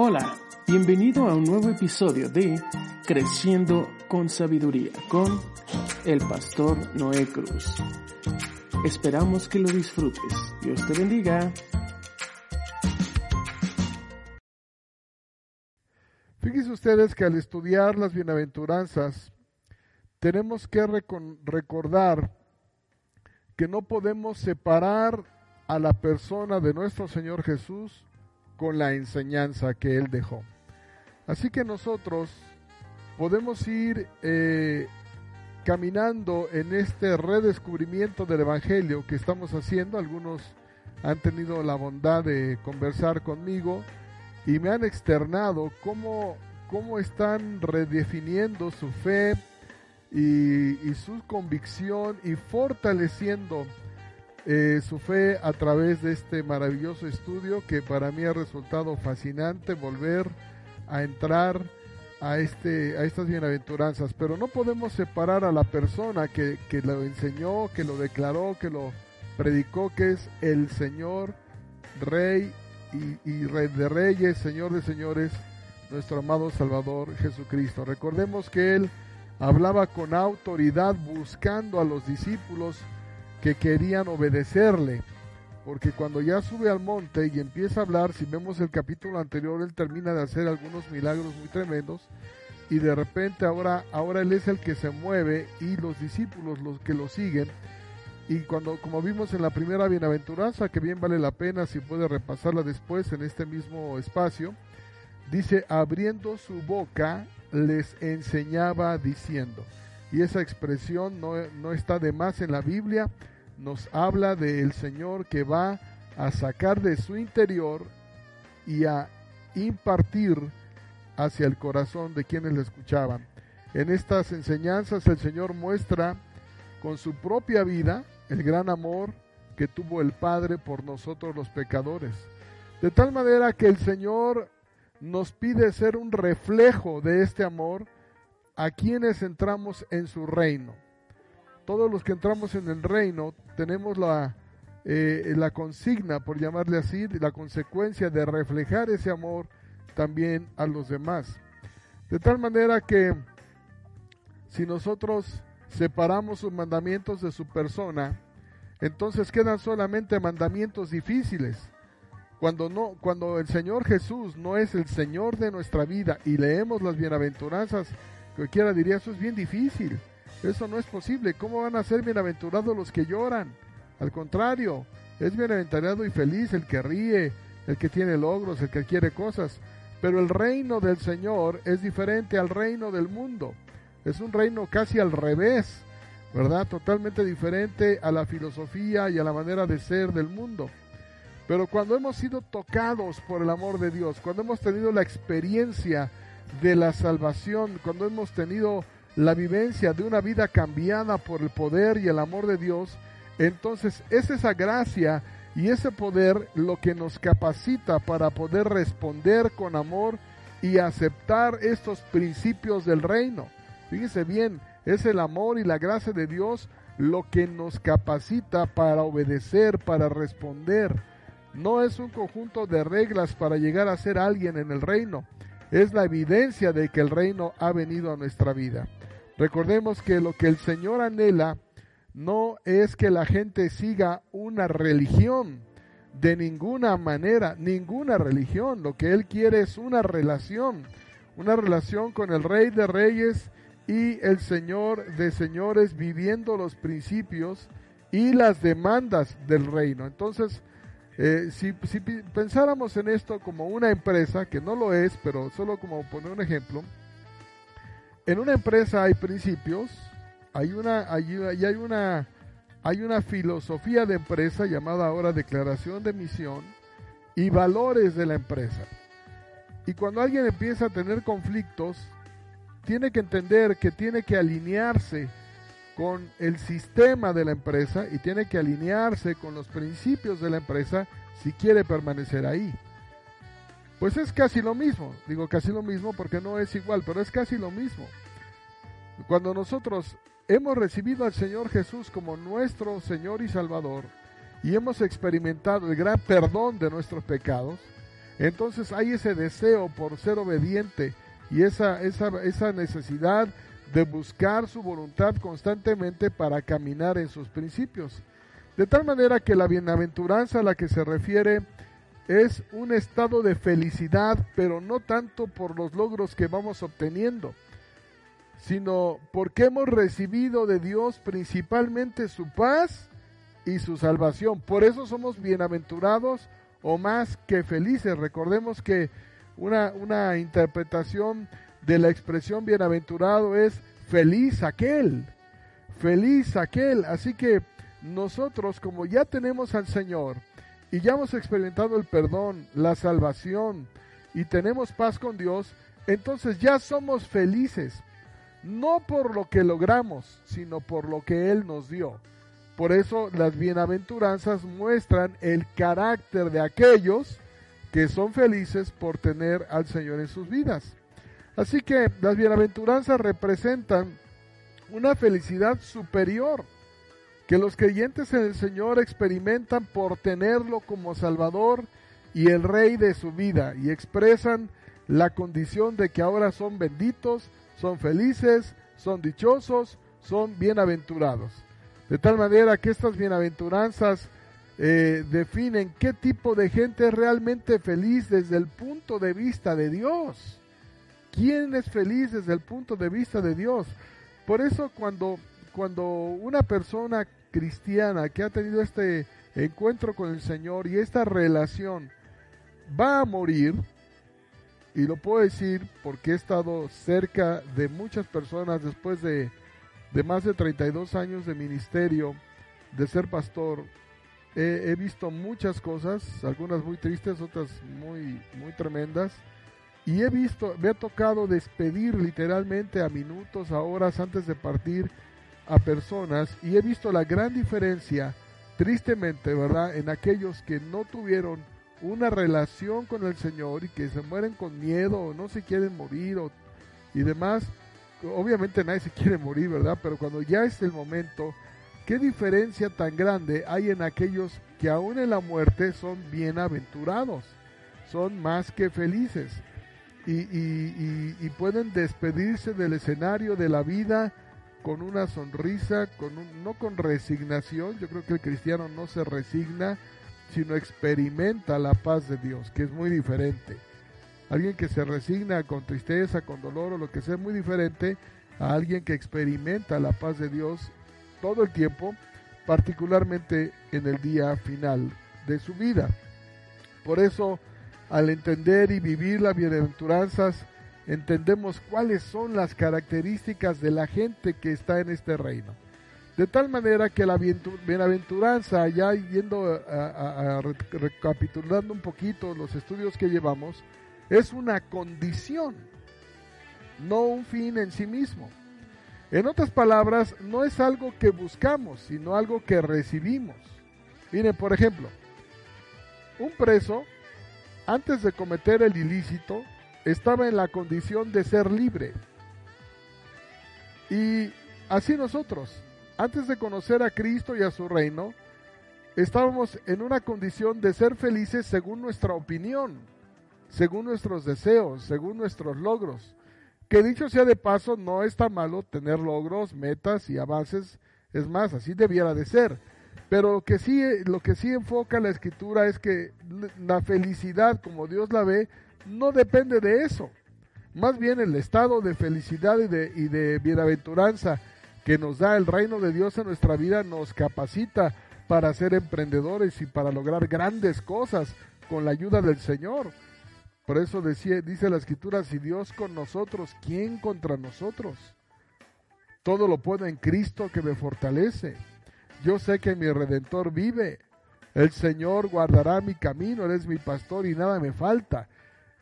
Hola, bienvenido a un nuevo episodio de Creciendo con Sabiduría con el pastor Noé Cruz. Esperamos que lo disfrutes. Dios te bendiga. Fíjense ustedes que al estudiar las bienaventuranzas tenemos que recordar que no podemos separar a la persona de nuestro Señor Jesús con la enseñanza que Él dejó. Así que nosotros podemos ir eh, caminando en este redescubrimiento del Evangelio que estamos haciendo. Algunos han tenido la bondad de conversar conmigo y me han externado cómo, cómo están redefiniendo su fe y, y su convicción y fortaleciendo eh, su fe a través de este maravilloso estudio que para mí ha resultado fascinante volver a entrar a, este, a estas bienaventuranzas. Pero no podemos separar a la persona que, que lo enseñó, que lo declaró, que lo predicó, que es el Señor, Rey y, y Rey de Reyes, Señor de Señores, nuestro amado Salvador Jesucristo. Recordemos que Él hablaba con autoridad buscando a los discípulos que querían obedecerle. Porque cuando ya sube al monte y empieza a hablar, si vemos el capítulo anterior, él termina de hacer algunos milagros muy tremendos y de repente ahora, ahora él es el que se mueve y los discípulos los que lo siguen. Y cuando, como vimos en la primera bienaventuranza, que bien vale la pena si puede repasarla después en este mismo espacio, dice, abriendo su boca les enseñaba diciendo y esa expresión no, no, está de más en la Biblia, nos habla del Señor que va a sacar de su interior y a impartir hacia el corazón de quienes le escuchaban. En estas enseñanzas el Señor muestra con su propia vida el gran amor que tuvo el Padre por nosotros los pecadores. De tal manera que el Señor nos pide ser un reflejo de este amor a quienes entramos en su reino. Todos los que entramos en el reino tenemos la, eh, la consigna, por llamarle así, la consecuencia de reflejar ese amor también a los demás. De tal manera que si nosotros separamos sus mandamientos de su persona, entonces quedan solamente mandamientos difíciles. Cuando no, cuando el Señor Jesús no es el Señor de nuestra vida y leemos las bienaventuranzas Cualquiera diría, eso es bien difícil, eso no es posible, ¿cómo van a ser bienaventurados los que lloran? Al contrario, es bienaventurado y feliz el que ríe, el que tiene logros, el que quiere cosas. Pero el reino del Señor es diferente al reino del mundo. Es un reino casi al revés, ¿verdad? Totalmente diferente a la filosofía y a la manera de ser del mundo. Pero cuando hemos sido tocados por el amor de Dios, cuando hemos tenido la experiencia de la salvación, cuando hemos tenido la vivencia de una vida cambiada por el poder y el amor de Dios, entonces es esa gracia y ese poder lo que nos capacita para poder responder con amor y aceptar estos principios del reino. Fíjense bien, es el amor y la gracia de Dios lo que nos capacita para obedecer, para responder. No es un conjunto de reglas para llegar a ser alguien en el reino es la evidencia de que el reino ha venido a nuestra vida. Recordemos que lo que el Señor anhela no es que la gente siga una religión, de ninguna manera, ninguna religión. Lo que Él quiere es una relación, una relación con el Rey de Reyes y el Señor de Señores viviendo los principios y las demandas del reino. Entonces, eh, si, pensáramos en esto como una empresa, que no lo es, pero solo como poner un ejemplo, en una empresa hay principios, hay una, hay, hay una, hay una filosofía de empresa llamada ahora declaración de misión y valores de la empresa. Y cuando alguien empieza a tener conflictos, tiene que entender que tiene que alinearse con el sistema de la empresa y tiene que alinearse con los principios de la empresa si quiere permanecer ahí. Pues es casi lo mismo, digo casi lo mismo porque no es igual, pero es casi lo mismo. Cuando nosotros hemos recibido al Señor Jesús como nuestro Señor y Salvador y hemos experimentado el gran perdón de nuestros pecados, Entonces hay ese deseo por ser obediente y esa, esa, esa necesidad de buscar su voluntad constantemente para caminar en sus principios. De tal manera que la bienaventuranza a la que se refiere es un estado de felicidad, pero no tanto por los logros que vamos obteniendo, sino porque hemos recibido de Dios principalmente su paz y su salvación. Por eso somos bienaventurados o más que felices. Recordemos que una, una interpretación de la expresión bienaventurado es feliz aquel, feliz aquel. Así que nosotros como ya tenemos al Señor y ya hemos experimentado el perdón, la salvación y tenemos paz con Dios, entonces ya somos felices, no por lo que logramos, sino por lo que Él nos dio. Por eso las bienaventuranzas muestran el carácter de aquellos que son felices por tener al Señor en sus vidas. Así que las bienaventuranzas representan una felicidad superior que los creyentes en el Señor experimentan por tenerlo como Salvador y el Rey de su vida y expresan la condición de que ahora son benditos, son felices, son dichosos, son bienaventurados. De tal manera que estas bienaventuranzas eh, definen qué tipo de gente es realmente feliz desde el punto de vista de Dios. ¿Quién es feliz desde el punto de vista de Dios? Por eso cuando, cuando una persona cristiana que ha tenido este encuentro con el Señor y esta relación va a morir, y lo puedo decir porque he estado cerca de muchas personas después de, de más de 32 años de ministerio, de ser pastor, he, visto muchas cosas, algunas muy tristes, otras muy, muy tremendas. Y he visto, me ha tocado despedir literalmente a minutos, a horas antes de partir a personas y he visto la gran diferencia, tristemente, ¿verdad?, en aquellos que no tuvieron una relación con el Señor y que se mueren con miedo o no se quieren morir o, y demás. Obviamente nadie se quiere morir, ¿verdad? Pero cuando ya es el momento, ¿Qué diferencia tan grande hay en aquellos que aún en la muerte son bienaventurados? Son más que felices y, pueden despedirse del escenario de la vida con una sonrisa, con no con resignación. Yo creo que el cristiano no se resigna, sino experimenta la paz de Dios, que es muy diferente. Alguien que se resigna con tristeza, con dolor o lo que sea, muy diferente a alguien que experimenta la paz de Dios todo el tiempo, particularmente en el día final de su vida. Por eso, al entender y vivir las bienaventuranzas, entendemos cuáles son las características de la gente que está en este reino. De tal manera que la bienaventuranza, ya yendo a, recapitulando un poquito los estudios que llevamos, es una condición, no un fin en sí mismo. En otras palabras, no es algo que buscamos, sino algo que recibimos. Miren, por ejemplo, un preso, antes de cometer el ilícito, estaba en la condición de ser libre. Y así nosotros, antes de conocer a Cristo y a su reino, estábamos en una condición de ser felices según nuestra opinión, según nuestros deseos, según nuestros logros. Que dicho sea de paso, no está malo tener logros, metas y avances. Es más, así debiera de ser. Pero lo que sí, lo que sí enfoca la escritura es que la felicidad, como Dios la ve, no depende de eso. Más bien el estado de felicidad y de, y de bienaventuranza que nos da el reino de Dios en nuestra vida nos capacita para ser emprendedores y para lograr grandes cosas con la ayuda del Señor. Por eso decía, dice la escritura, si Dios con nosotros, ¿quién contra nosotros? Todo lo puedo en Cristo que me fortalece. Yo sé que mi redentor vive. El Señor guardará mi camino, Él es mi pastor y nada me falta.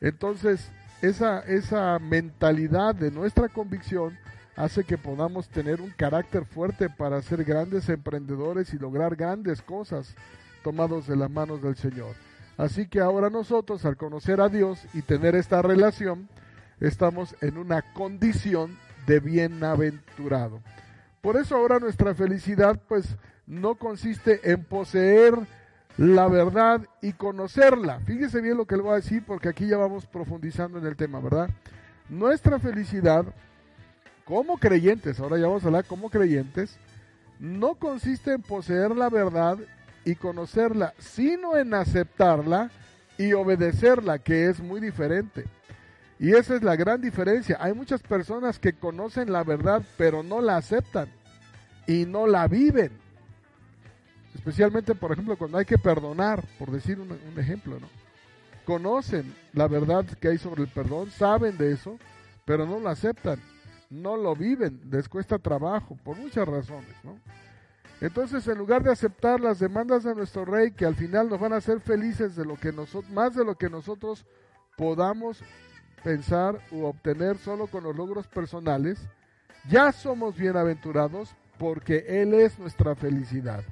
Entonces, esa, esa mentalidad de nuestra convicción hace que podamos tener un carácter fuerte para ser grandes emprendedores y lograr grandes cosas tomados de las manos del Señor. Así que ahora nosotros, al conocer a Dios y tener esta relación, estamos en una condición de bienaventurado. Por eso ahora nuestra felicidad pues no consiste en poseer la verdad y conocerla. Fíjese bien lo que le voy a decir porque aquí ya vamos profundizando en el tema, ¿verdad? Nuestra felicidad como creyentes, ahora ya vamos a hablar como creyentes, no consiste en poseer la verdad y conocerla, sino en aceptarla y obedecerla, que es muy diferente. Y esa es la gran diferencia. Hay muchas personas que conocen la verdad, pero no la aceptan y no la viven. Especialmente, por ejemplo, cuando hay que perdonar, por decir un, ejemplo, ¿no? Conocen la verdad que hay sobre el perdón, saben de eso, pero no lo aceptan, no lo viven, les cuesta trabajo, por muchas razones, ¿no? Entonces, en lugar de aceptar las demandas de nuestro rey, que al final nos van a hacer felices de lo que nosotros, más de lo que nosotros podamos pensar u obtener solo con los logros personales, ya somos bienaventurados porque Él es nuestra felicidad.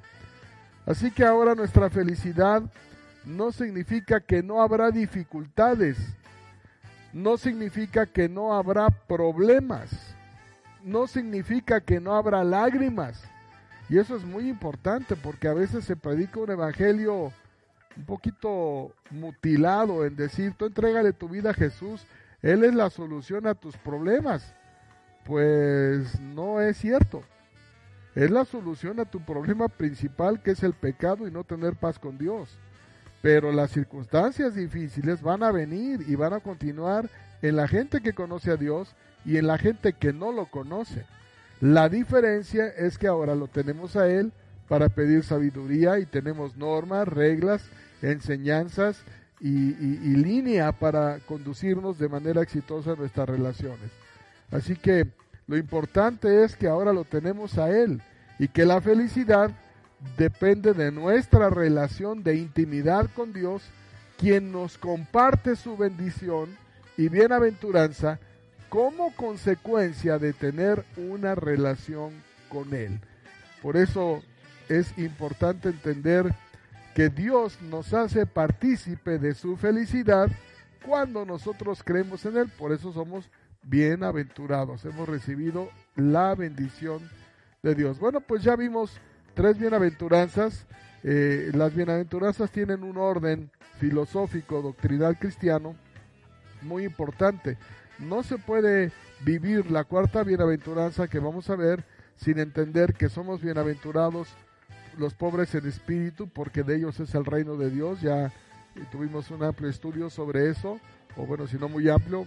Así que ahora nuestra felicidad no significa que no habrá dificultades, no significa que no habrá problemas, no significa que no habrá lágrimas. Y eso es muy importante porque a veces se predica un evangelio un poquito mutilado en decir, tú entrégale tu vida a Jesús, Él es la solución a tus problemas. Pues no es cierto. Es la solución a tu problema principal que es el pecado y no tener paz con Dios. Pero las circunstancias difíciles van a venir y van a continuar en la gente que conoce a Dios y en la gente que no lo conoce. La diferencia es que ahora lo tenemos a Él para pedir sabiduría y tenemos normas, reglas, enseñanzas y, línea para conducirnos de manera exitosa en nuestras relaciones. Así que lo importante es que ahora lo tenemos a Él y que la felicidad depende de nuestra relación de intimidad con Dios, quien nos comparte su bendición y bienaventuranza como consecuencia de tener una relación con Él. Por eso es importante entender que Dios nos hace partícipe de su felicidad cuando nosotros creemos en Él. Por eso somos bienaventurados. Hemos recibido la bendición de Dios. Bueno, pues ya vimos tres bienaventuranzas. Eh, las bienaventuranzas tienen un orden filosófico, doctrinal cristiano muy importante. No se puede vivir la cuarta bienaventuranza que vamos a ver sin entender que somos bienaventurados los pobres en espíritu, porque de ellos es el reino de Dios. Ya tuvimos un amplio estudio sobre eso, o bueno, si no muy amplio,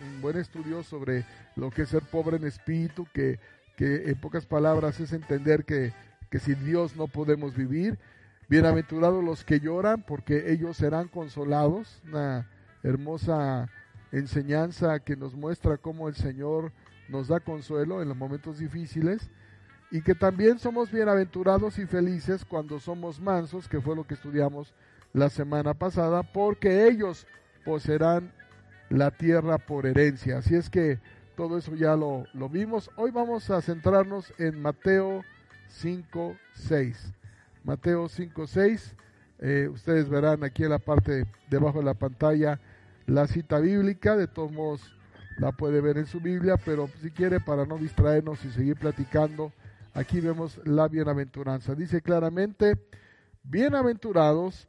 un buen estudio sobre lo que es ser pobre en espíritu, que, que en pocas palabras es entender que, que sin Dios no podemos vivir. Bienaventurados los que lloran, porque ellos serán consolados. Una hermosa enseñanza que nos muestra cómo el Señor nos da consuelo en los momentos difíciles y que también somos bienaventurados y felices cuando somos mansos, que fue lo que estudiamos la semana pasada, porque ellos poseerán la tierra por herencia. Así es que todo eso ya lo, lo vimos. Hoy vamos a centrarnos en Mateo 5, 6. Mateo 5, 6. Eh, ustedes verán aquí en la parte debajo de la pantalla la cita bíblica. De todos modos, la puede ver en su Biblia, pero si quiere, para no distraernos y seguir platicando, aquí vemos la bienaventuranza. Dice claramente, bienaventurados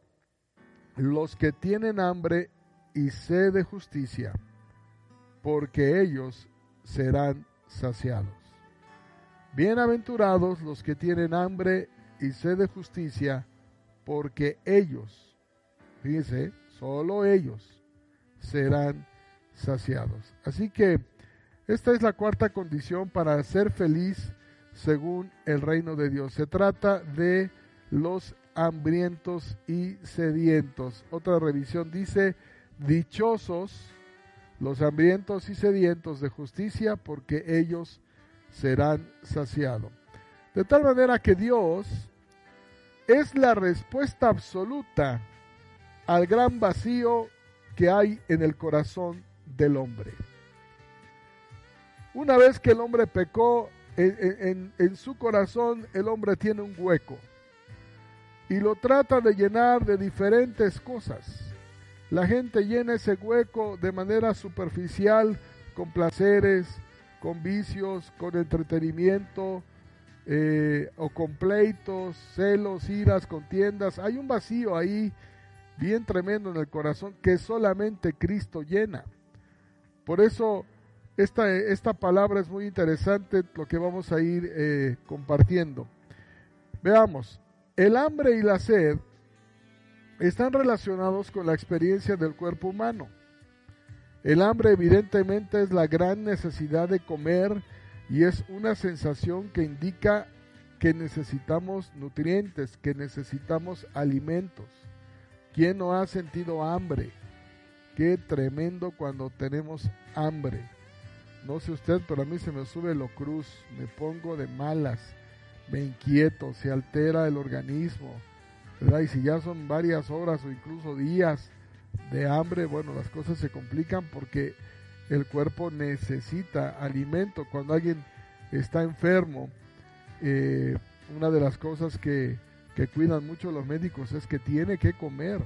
los que tienen hambre y sed de justicia, porque ellos serán saciados. Bienaventurados los que tienen hambre y sed de justicia, porque ellos, fíjense, solo ellos serán saciados. Así que esta es la cuarta condición para ser feliz según el reino de Dios. Se trata de los hambrientos y sedientos. Otra revisión dice, Dichosos los hambrientos y sedientos de justicia, porque ellos serán saciados. De tal manera que Dios es la respuesta absoluta al gran vacío que hay en el corazón del hombre. Una vez que el hombre pecó, en, en, su corazón el hombre tiene un hueco y lo trata de llenar de diferentes cosas la gente llena ese hueco de manera superficial, con placeres, con vicios, con entretenimiento, eh, o con pleitos, celos, iras, contiendas. Hay un vacío ahí bien tremendo en el corazón que solamente Cristo llena. Por eso esta, esta palabra es muy interesante, lo que vamos a ir eh, compartiendo. Veamos, el hambre y la sed están relacionados con la experiencia del cuerpo humano. El hambre evidentemente es la gran necesidad de comer y es una sensación que indica que necesitamos nutrientes, que necesitamos alimentos. ¿Quién no ha sentido hambre? Qué tremendo cuando tenemos hambre. No sé usted, pero a mí se me sube lo cruz, me pongo de malas, me inquieto, se altera el organismo, Y si ya son varias horas o incluso días de hambre, bueno, las cosas se complican porque el cuerpo necesita alimento. Cuando alguien está enfermo, eh, una de las cosas que, que, cuidan mucho los médicos es que tiene que comer.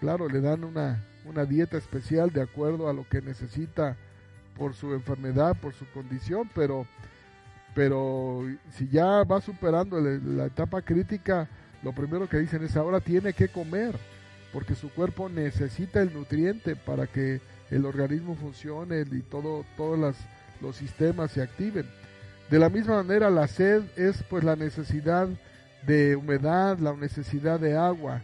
Claro, le dan una, una dieta especial de acuerdo a lo que necesita por su enfermedad, por su condición, pero, pero si ya va superando la etapa crítica, lo primero que dicen es ahora tiene que comer, porque su cuerpo necesita el nutriente para que el organismo funcione y todo, todos los sistemas se activen. De la misma manera, la sed es pues la necesidad de humedad, la necesidad de agua,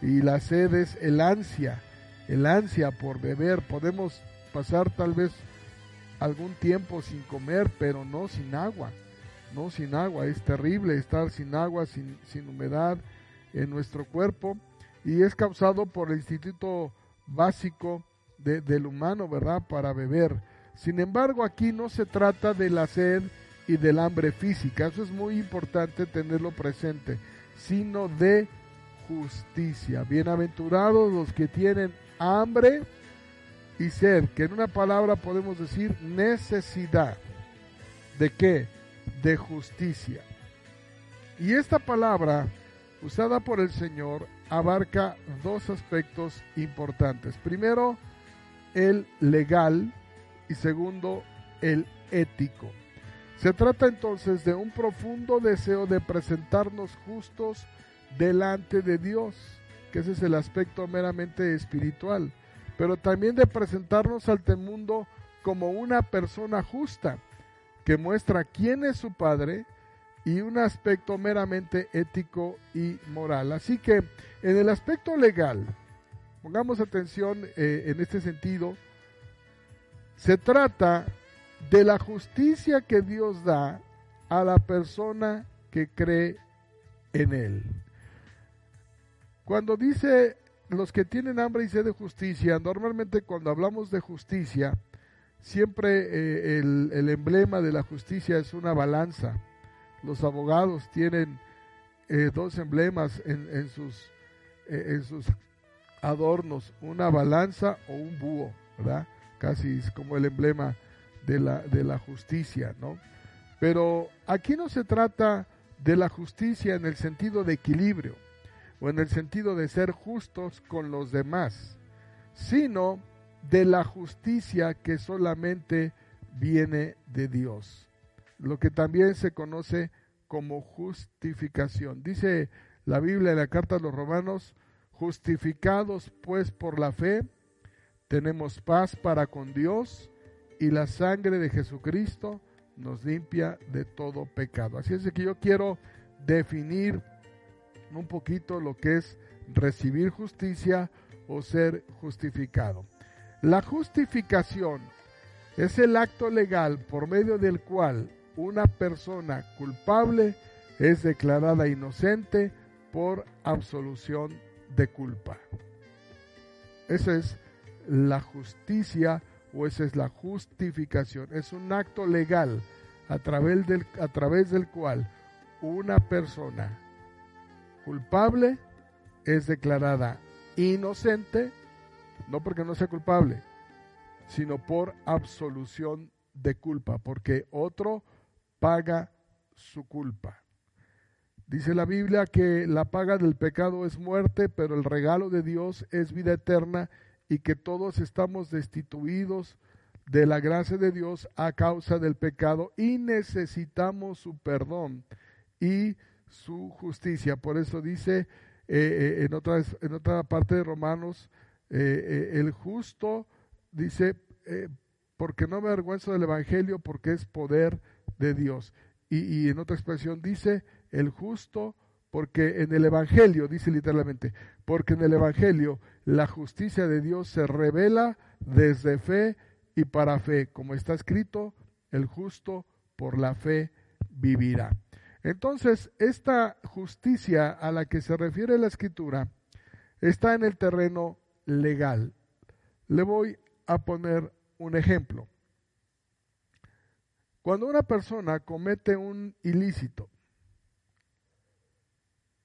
y la sed es el ansia, el ansia por beber. Podemos pasar tal vez algún tiempo sin comer, pero no sin agua, no sin agua. Es terrible estar sin agua, sin, sin humedad en nuestro cuerpo, y es causado por el instituto básico del humano, ¿verdad?, para beber. Sin embargo, aquí no se trata de la sed y del hambre física, eso es muy importante tenerlo presente, sino de justicia. Bienaventurados los que tienen hambre y sed, que en una palabra podemos decir necesidad. ¿De qué? De justicia. Y esta palabra usada por el Señor abarca dos aspectos importantes. Primero, el legal y segundo, el ético. Se trata entonces de un profundo deseo de presentarnos justos delante de Dios, que ese es el aspecto meramente espiritual, pero también de presentarnos ante el mundo como una persona justa, que muestra quién es su Padre y un aspecto meramente ético y moral. Así que en el aspecto legal, pongamos atención eh, en este sentido, se trata de la justicia que Dios da a la persona que cree en Él. Cuando dice los que tienen hambre y sed de justicia, normalmente cuando hablamos de justicia, siempre eh, el, emblema de la justicia es una balanza. Los abogados tienen eh, dos emblemas en, sus, eh, en sus adornos, una balanza o un búho, ¿verdad? Casi es como el emblema de la, de la justicia, ¿no? Pero aquí no se trata de la justicia en el sentido de equilibrio o en el sentido de ser justos con los demás, sino de la justicia que solamente viene de Dios, lo que también se conoce como justificación. Dice la Biblia en la carta a los romanos, justificados pues por la fe, tenemos paz para con Dios y la sangre de Jesucristo nos limpia de todo pecado. Así es que yo quiero definir un poquito lo que es recibir justicia o ser justificado. La justificación es el acto legal por medio del cual una persona culpable es declarada inocente por absolución de culpa. Esa es la justicia o esa es la justificación. Es un acto legal a través del, a través del cual una persona culpable es declarada inocente, no porque no sea culpable, sino por absolución de culpa, porque otro paga su culpa. Dice la Biblia que la paga del pecado es muerte, pero el regalo de Dios es vida eterna y que todos estamos destituidos de la gracia de Dios a causa del pecado y necesitamos su perdón y su justicia. Por eso dice eh, eh, en, en otra parte de Romanos, eh, el justo dice, porque no me avergüenzo del Evangelio, porque es poder de Dios. Y, y en otra expresión dice, el justo, porque en el Evangelio, dice literalmente, porque en el Evangelio la justicia de Dios se revela desde fe y para fe, como está escrito, el justo por la fe vivirá. Entonces, esta justicia a la que se refiere la escritura está en el terreno legal. Le voy a poner un ejemplo. Cuando una persona comete un ilícito,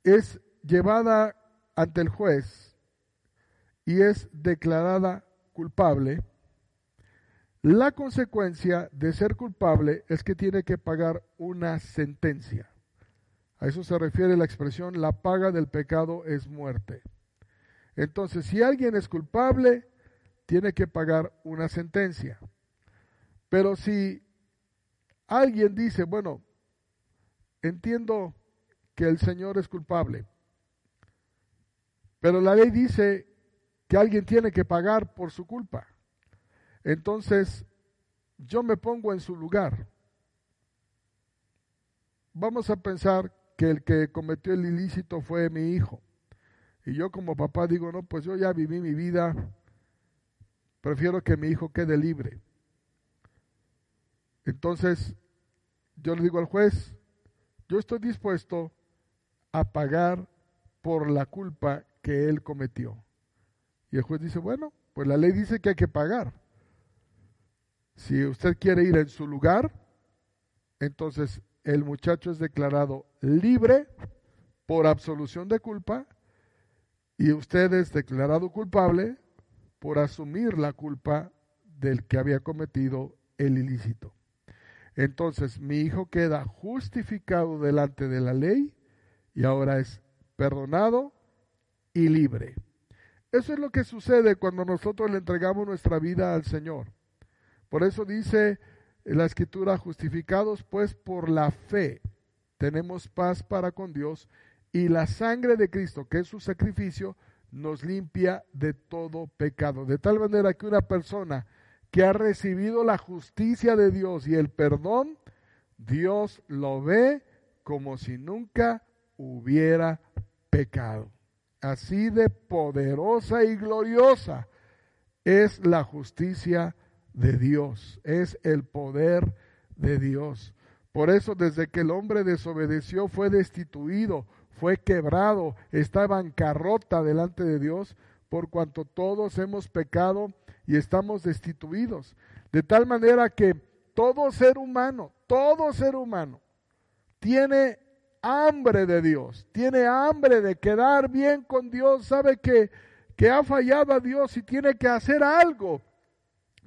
es llevada ante el juez y es declarada culpable, la consecuencia de ser culpable es que tiene que pagar una sentencia. A eso se refiere la expresión, la paga del pecado es muerte. Entonces, si alguien es culpable, tiene que pagar una sentencia. Pero si alguien dice, bueno, entiendo que el Señor es culpable, pero la ley dice que alguien tiene que pagar por su culpa. Entonces, yo me pongo en su lugar. Vamos a pensar que el que cometió el ilícito fue mi hijo. Y yo como papá digo, no, pues yo ya viví mi vida, prefiero que mi hijo quede libre. Entonces, yo le digo al juez, yo estoy dispuesto a pagar por la culpa que él cometió. Y el juez dice, bueno, pues la ley dice que hay que pagar. Si usted quiere ir en su lugar, entonces el muchacho es declarado libre por absolución de culpa y usted es declarado culpable por asumir la culpa del que había cometido el ilícito. Entonces mi hijo queda justificado delante de la ley y ahora es perdonado y libre. Eso es lo que sucede cuando nosotros le entregamos nuestra vida al Señor. Por eso dice la escritura, justificados pues por la fe, tenemos paz para con Dios y la sangre de Cristo, que es su sacrificio, nos limpia de todo pecado. De tal manera que una persona que ha recibido la justicia de Dios y el perdón, Dios lo ve como si nunca hubiera pecado. Así de poderosa y gloriosa es la justicia de Dios, es el poder de Dios. Por eso desde que el hombre desobedeció fue destituido, fue quebrado, está bancarrota delante de Dios, por cuanto todos hemos pecado y estamos destituidos. De tal manera que todo ser humano, todo ser humano, tiene hambre de Dios, tiene hambre de quedar bien con Dios, sabe que, que ha fallado a Dios y tiene que hacer algo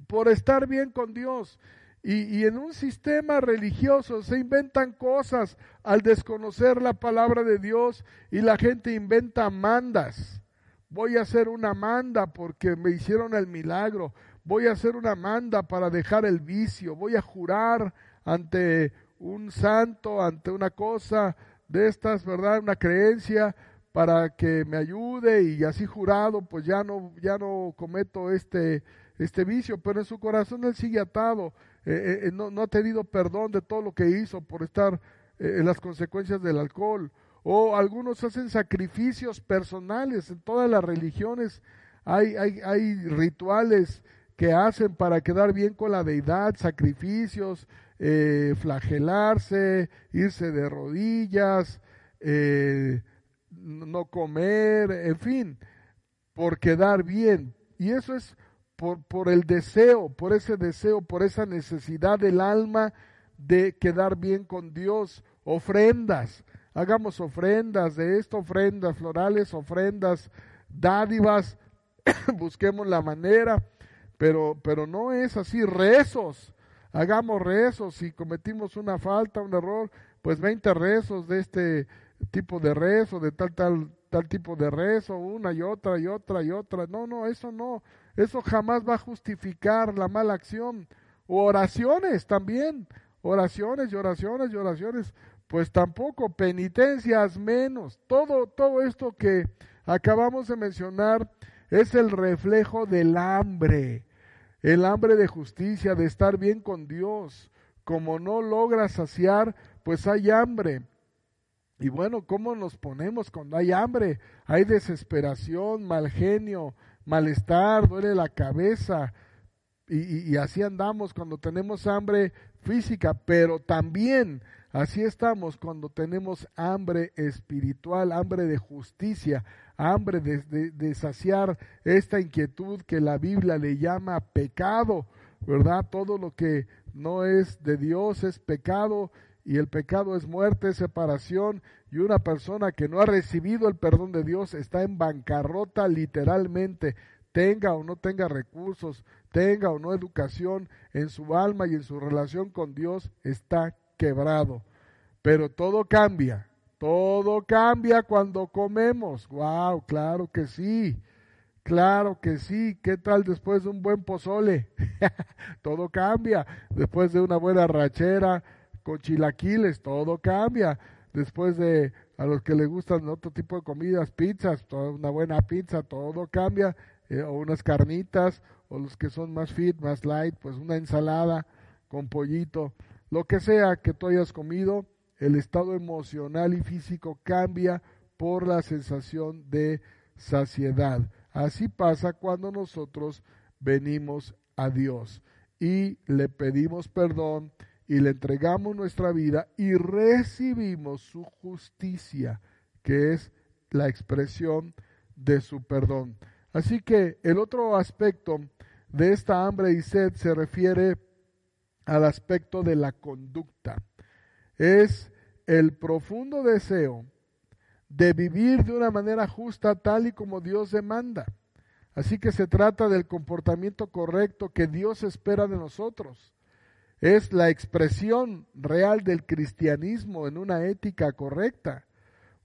por estar bien con Dios. Y, en un sistema religioso se inventan cosas al desconocer la palabra de Dios y la gente inventa mandas. Voy a hacer una manda porque me hicieron el milagro. Voy a hacer una manda para dejar el vicio. Voy a jurar ante un santo, ante una cosa de estas, ¿verdad? Una creencia para que me ayude y así jurado, pues ya no, ya no cometo este, este vicio, pero en su corazón él sigue atado, eh, eh, eh, no, ha tenido perdón de todo lo que hizo por estar en las consecuencias del alcohol. O algunos hacen sacrificios personales, en todas las religiones hay, hay, hay rituales que hacen para quedar bien con la deidad, sacrificios, flagelarse, irse de rodillas, no comer, en fin, por quedar bien. Y eso es por, el deseo, por ese deseo, por esa necesidad del alma de quedar bien con Dios. Ofrendas, hagamos ofrendas de esto, ofrendas florales, ofrendas, dádivas, busquemos la manera, pero, pero no es así, rezos, hagamos rezos, si cometimos una falta, un error, pues 20 rezos de este tipo de rezo, de tal, tal, tal tipo de rezo, una y otra y otra y otra. No, no, eso no. Eso jamás va a justificar la mala acción. O oraciones también. Oraciones y oraciones y oraciones pues tampoco, penitencias menos. Todo, todo esto que acabamos de mencionar es el reflejo del hambre, el hambre de justicia, de estar bien con Dios. Como no logra saciar, pues hay hambre. Y bueno, ¿cómo nos ponemos cuando hay hambre? Hay desesperación, mal genio, malestar, duele la cabeza. Y, así andamos cuando tenemos hambre física, pero también así estamos cuando tenemos hambre espiritual, hambre de justicia, hambre de, de, saciar esta inquietud que la Biblia le llama pecado, ¿verdad? Todo lo que no es de Dios es pecado y el pecado es muerte, separación y una persona que no ha recibido el perdón de Dios está en bancarrota literalmente, tenga o no tenga recursos, tenga o no educación en su alma y en su relación con Dios, está quebrado. Pero todo cambia todo cambia cuando comemos. Wow, claro que sí. Claro que sí. ¿Qué tal después de un buen pozole? todo cambia. Después de una buena rachera con chilaquiles, todo cambia. Después de a los que les gustan otro tipo de comidas, pizzas, toda una buena pizza, todo cambia. Eh, o unas carnitas, o los que son más fit, más light, pues una ensalada con pollito. Lo que sea que tú hayas comido, el estado emocional y físico cambia por la sensación de saciedad. Así pasa cuando nosotros venimos a Dios y le pedimos perdón y le entregamos nuestra vida y recibimos su justicia, que es la expresión de su perdón. Así que el otro aspecto de esta hambre y sed se refiere al aspecto de la conducta. Es el profundo deseo de vivir de una manera justa tal y como Dios demanda. Así que se trata del comportamiento correcto que Dios espera de nosotros. Es la expresión real del cristianismo en una ética correcta,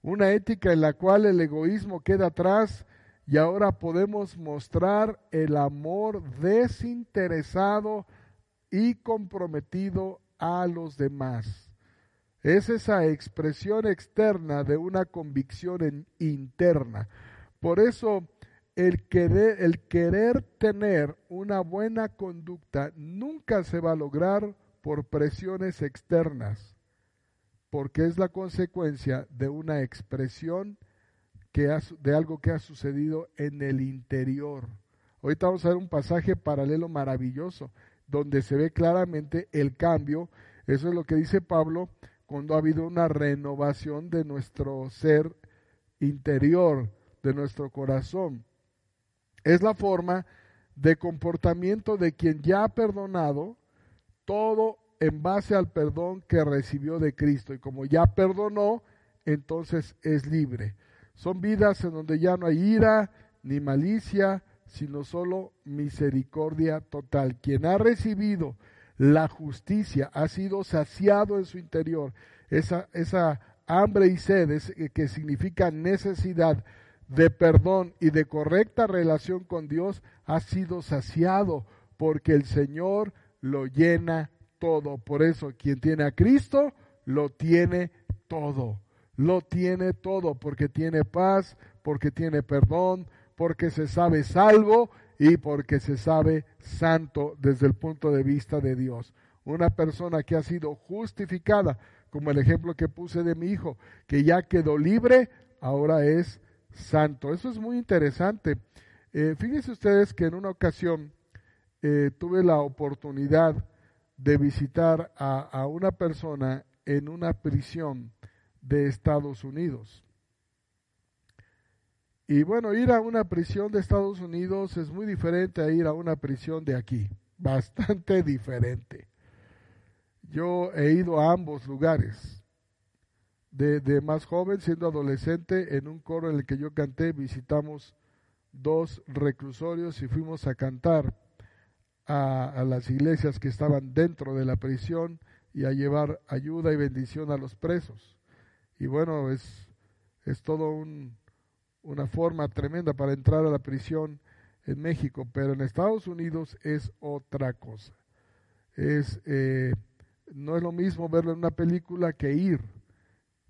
una ética en la cual el egoísmo queda atrás y ahora podemos mostrar el amor desinteresado y comprometido a los demás. Es esa expresión externa de una convicción interna. Por eso el querer, tener una buena conducta nunca se va a lograr por presiones externas, porque es la consecuencia de una expresión que de algo que ha sucedido en el interior. Ahorita vamos a ver un pasaje paralelo maravilloso, donde se ve claramente el cambio. Eso es lo que dice Pablo cuando ha habido una renovación de nuestro ser interior, de nuestro corazón. Es la forma de comportamiento de quien ya ha perdonado todo en base al perdón que recibió de Cristo. Y como ya perdonó, entonces es libre. Son vidas en donde ya no hay ira ni malicia, sino solo misericordia total. Quien ha recibido la justicia ha sido saciado en su interior. Esa, esa hambre y sed eh, que significa necesidad de perdón y de correcta relación con Dios ha sido saciado porque el Señor lo llena todo. Por eso quien tiene a Cristo lo tiene todo. Lo tiene todo porque tiene paz, porque tiene perdón, porque se sabe salvo y porque se sabe santo desde el punto de vista de Dios. Una persona que ha sido justificada, como el ejemplo que puse de mi hijo, que ya quedó libre, ahora es santo. Eso es muy interesante. Eh, fíjense ustedes que en una ocasión eh, tuve la oportunidad de visitar a, a una persona en una prisión de Estados Unidos. Y bueno, ir a una prisión de Estados Unidos es muy diferente a ir a una prisión de aquí, bastante diferente. Yo he ido a ambos lugares. De, más joven, siendo adolescente, en un coro en el que yo canté, visitamos dos reclusorios y fuimos a cantar a, a las iglesias que estaban dentro de la prisión y a llevar ayuda y bendición a los presos. Y bueno, es, es todo un, una forma tremenda para entrar a la prisión en México, pero en Estados Unidos es otra cosa. Es, eh, no es lo mismo verlo en una película que ir.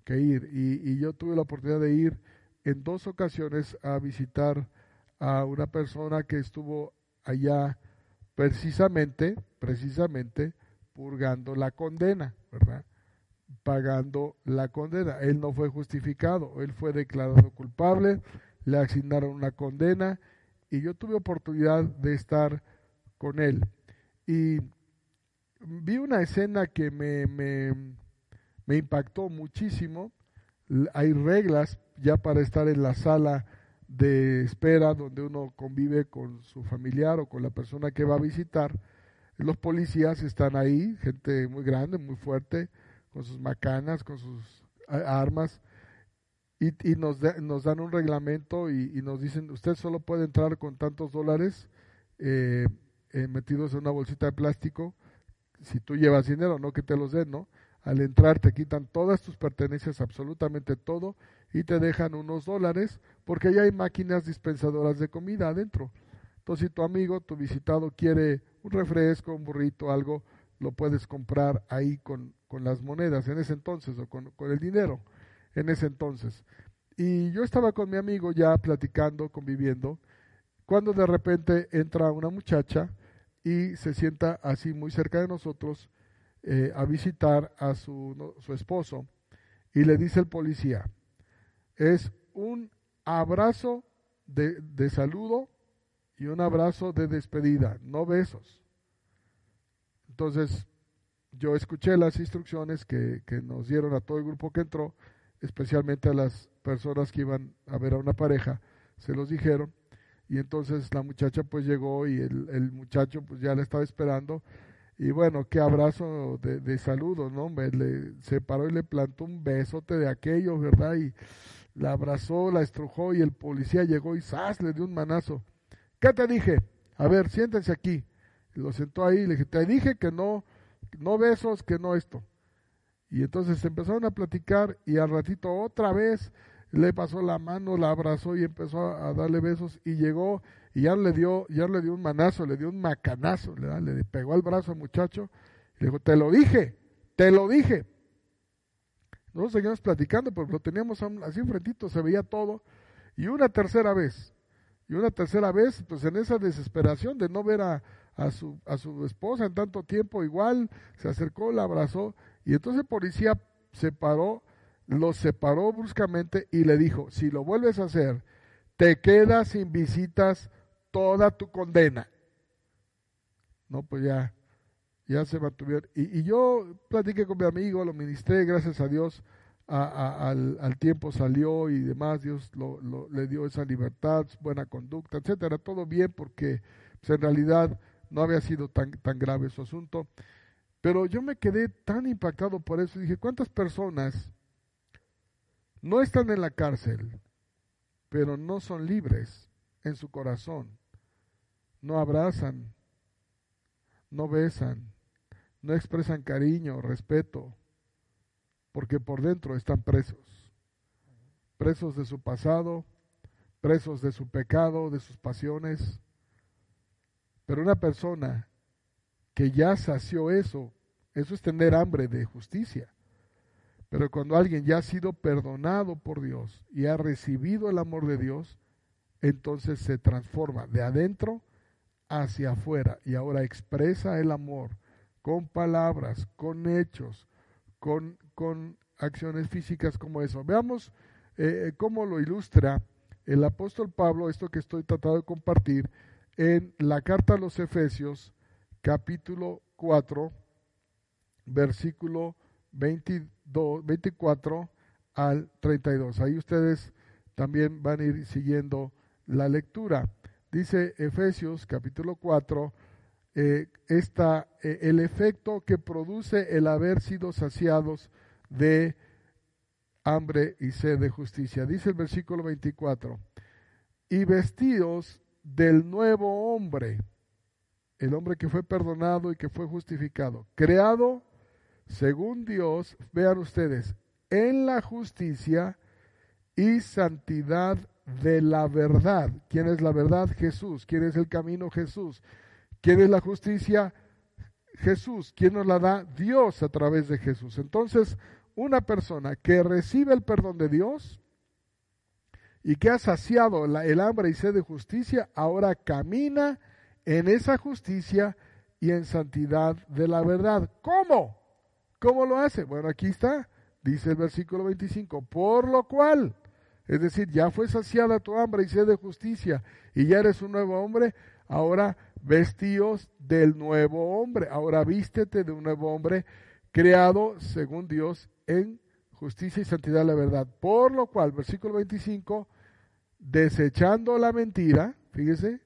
Que ir. Y, yo tuve la oportunidad de ir en dos ocasiones a visitar a una persona que estuvo allá precisamente, precisamente purgando la condena, ¿verdad? Pagando la condena. Él no fue justificado, él fue declarado culpable, le asignaron una condena y yo tuve oportunidad de estar con él. Y vi una escena que me, me impactó muchísimo. Hay reglas ya para estar en la sala de espera donde uno convive con su familiar o con la persona que va a visitar. Los policías están ahí, gente muy grande, muy fuerte, con sus macanas, con sus armas, y, y nos, nos, dan un reglamento y, nos dicen, usted solo puede entrar con tantos dólares eh, eh, metidos en una bolsita de plástico, si tú llevas dinero, no que te los den, ¿no? Al entrar te quitan todas tus pertenencias, absolutamente todo, y te dejan unos dólares, porque ya hay máquinas dispensadoras de comida adentro. Entonces, si tu amigo, tu visitado quiere un refresco, un burrito, algo, lo puedes comprar ahí con, con las monedas en ese entonces o con, con el dinero en ese entonces. Y yo estaba con mi amigo ya platicando, conviviendo, cuando de repente entra una muchacha y se sienta así muy cerca de nosotros eh, a visitar a su, su esposo y le dice el policía, es un abrazo de, de, saludo y un abrazo de despedida, no besos. Entonces, yo escuché las instrucciones que, que, nos dieron a todo el grupo que entró, especialmente a las personas que iban a ver a una pareja, se los dijeron, y entonces la muchacha pues llegó y el, muchacho pues ya la estaba esperando, y bueno, qué abrazo de, de saludo, ¿no? Me, le, se paró y le plantó un besote de aquello, ¿verdad? Y la abrazó, la estrujó y el policía llegó y ¡zas! le dio un manazo. ¿Qué te dije? A ver, siéntense aquí. Lo sentó ahí y le dije, te dije que no, no besos, que no esto. Y entonces empezaron a platicar y al ratito otra vez le pasó la mano, la abrazó y empezó a, darle besos y llegó y ya le dio, ya le dio un manazo, le dio un macanazo, le, pegó al brazo al muchacho y le dijo, te lo dije, te lo dije. Nosotros seguimos platicando, porque lo teníamos así enfrentito, se veía todo. Y una tercera vez, y una tercera vez, pues en esa desesperación de no ver a, a, su, a su esposa en tanto tiempo, igual se acercó, la abrazó, y entonces el policía se paró, lo separó bruscamente y le dijo, si lo vuelves a hacer, te quedas sin visitas toda tu condena. No, pues ya, ya se mantuvieron. Y, y, yo platiqué con mi amigo, lo ministré, gracias a Dios, al, al, tiempo salió y demás, Dios lo, lo, le dio esa libertad, buena conducta, etcétera, todo bien porque pues, en realidad no había sido tan, tan grave su asunto. Pero yo me quedé tan impactado por eso, dije, ¿cuántas personas no están en la cárcel, pero no son libres en su corazón? No abrazan, no besan, no expresan cariño, respeto, porque por dentro están presos. Presos de su pasado, presos de su pecado, de sus pasiones. Pero una persona que ya sació eso, eso es tener hambre de justicia. Pero cuando alguien ya ha sido perdonado por Dios y ha recibido el amor de Dios, entonces se transforma de adentro hacia afuera y ahora expresa el amor con palabras, con hechos, con, con acciones físicas como eso. Veamos eh, cómo lo ilustra el apóstol Pablo, esto que estoy tratando de compartir, en la carta a los Efesios, capítulo 4, versículo 22, 24 al 32. Ahí ustedes también van a ir siguiendo la lectura. Dice Efesios capítulo 4, eh, esta, eh, el efecto que produce el haber sido saciados de hambre y sed de justicia. Dice el versículo 24, y vestidos del nuevo hombre, el hombre que fue perdonado y que fue justificado, creado según Dios, vean ustedes, en la justicia y santidad de la verdad. ¿Quién es la verdad? Jesús. ¿Quién es el camino? Jesús. ¿Quién es la justicia? Jesús. ¿Quién nos la da? Dios a través de Jesús. Entonces, una persona que recibe el perdón de Dios y que ha saciado el hambre y sed de justicia, ahora camina en esa justicia y en santidad de la verdad. ¿Cómo? ¿Cómo lo hace? Bueno, aquí está, dice el versículo 25, por lo cual, es decir, ya fue saciada tu hambre y sed de justicia y ya eres un nuevo hombre, ahora vestíos del nuevo hombre, ahora vístete de un nuevo hombre creado según Dios en justicia y santidad de la verdad. Por lo cual, versículo 25, desechando la mentira, fíjese,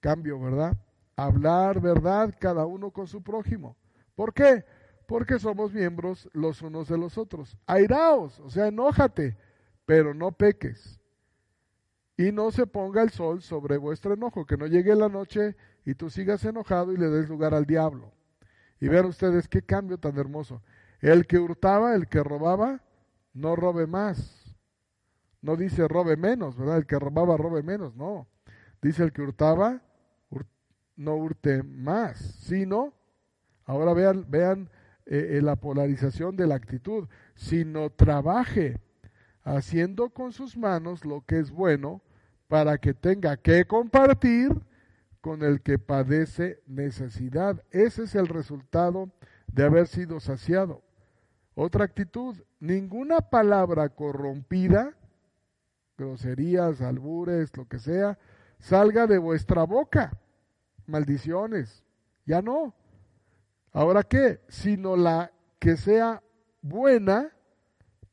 cambio, ¿verdad? Hablar verdad cada uno con su prójimo. ¿Por qué? Porque somos miembros los unos de los otros. Airaos, o sea, enójate, pero no peques. Y no se ponga el sol sobre vuestro enojo, que no llegue la noche y tú sigas enojado y le des lugar al diablo. Y vean ustedes qué cambio tan hermoso. El que hurtaba, el que robaba, no robe más. No dice robe menos, ¿verdad? El que robaba, robe menos, no. Dice el que hurtaba, no hurte más, sino, ahora vean, vean eh, eh, la polarización de la actitud, sino trabaje haciendo con sus manos lo que es bueno para que tenga que compartir con el que padece necesidad. Ese es el resultado de haber sido saciado. Otra actitud, ninguna palabra corrompida, groserías, albures, lo que sea, salga de vuestra boca. Maldiciones. Ya no. Ahora qué? Sino la que sea buena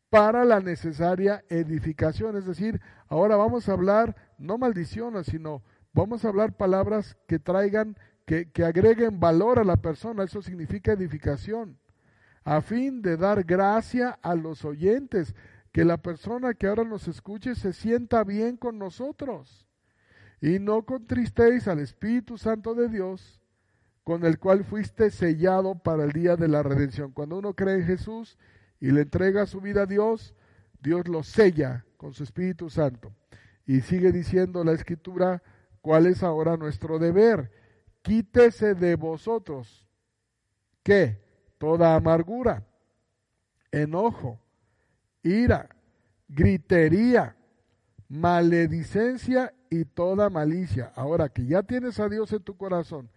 para la necesaria edificación. Es decir, ahora vamos a hablar no maldiciones, sino Vamos a hablar palabras que traigan, que, que agreguen valor a la persona, eso significa edificación, a fin de dar gracia a los oyentes, que la persona que ahora nos escuche se sienta bien con nosotros. Y no contristéis al Espíritu Santo de Dios, con el cual fuiste sellado para el día de la redención. Cuando uno cree en Jesús y le entrega su vida a Dios, Dios lo sella con su Espíritu Santo. Y sigue diciendo la Escritura, ¿Cuál es ahora nuestro deber? Quítese de vosotros. ¿Qué? Toda amargura, enojo, ira, gritería, maledicencia y toda malicia. Ahora que ya tienes a Dios en tu corazón,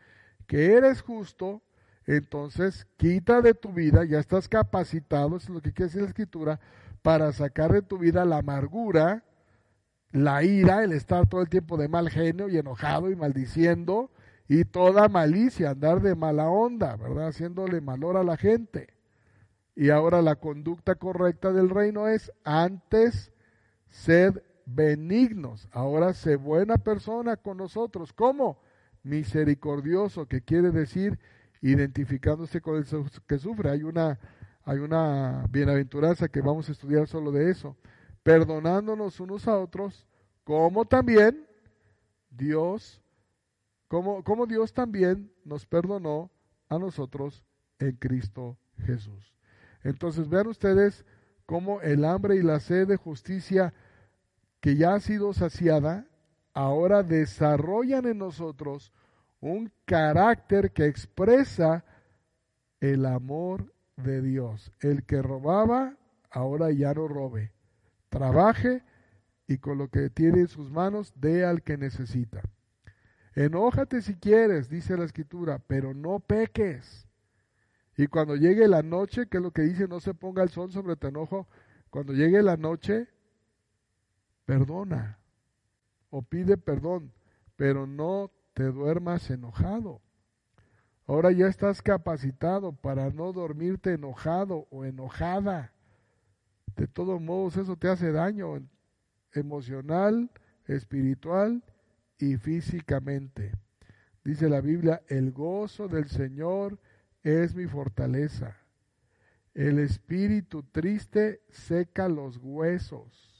que eres justo, entonces quita de tu vida, ya estás capacitado, eso es lo que quiere decir la escritura, para sacar de tu vida la amargura, la ira, el estar todo el tiempo de mal genio y enojado y maldiciendo, y toda malicia, andar de mala onda, ¿verdad? Haciéndole malor a la gente. Y ahora la conducta correcta del reino es antes sed benignos, ahora sé buena persona con nosotros. ¿Cómo? Misericordioso, que quiere decir identificándose con el que sufre. Hay una, hay una bienaventuranza que vamos a estudiar solo de eso perdonándonos unos a otros, como también Dios, como, como Dios también nos perdonó a nosotros en Cristo Jesús. Entonces vean ustedes cómo el hambre y la sed de justicia que ya ha sido saciada, ahora desarrollan en nosotros un carácter que expresa el amor de Dios. El que robaba, ahora ya no robe trabaje y con lo que tiene en sus manos dé al que necesita. Enójate si quieres, dice la escritura, pero no peques. Y cuando llegue la noche, que es lo que dice, no se ponga el sol sobre tu enojo, cuando llegue la noche, perdona o pide perdón, pero no te duermas enojado. Ahora ya estás capacitado para no dormirte enojado o enojada. De todos modos, eso te hace daño emocional, espiritual y físicamente. Dice la Biblia, el gozo del Señor es mi fortaleza. El espíritu triste seca los huesos.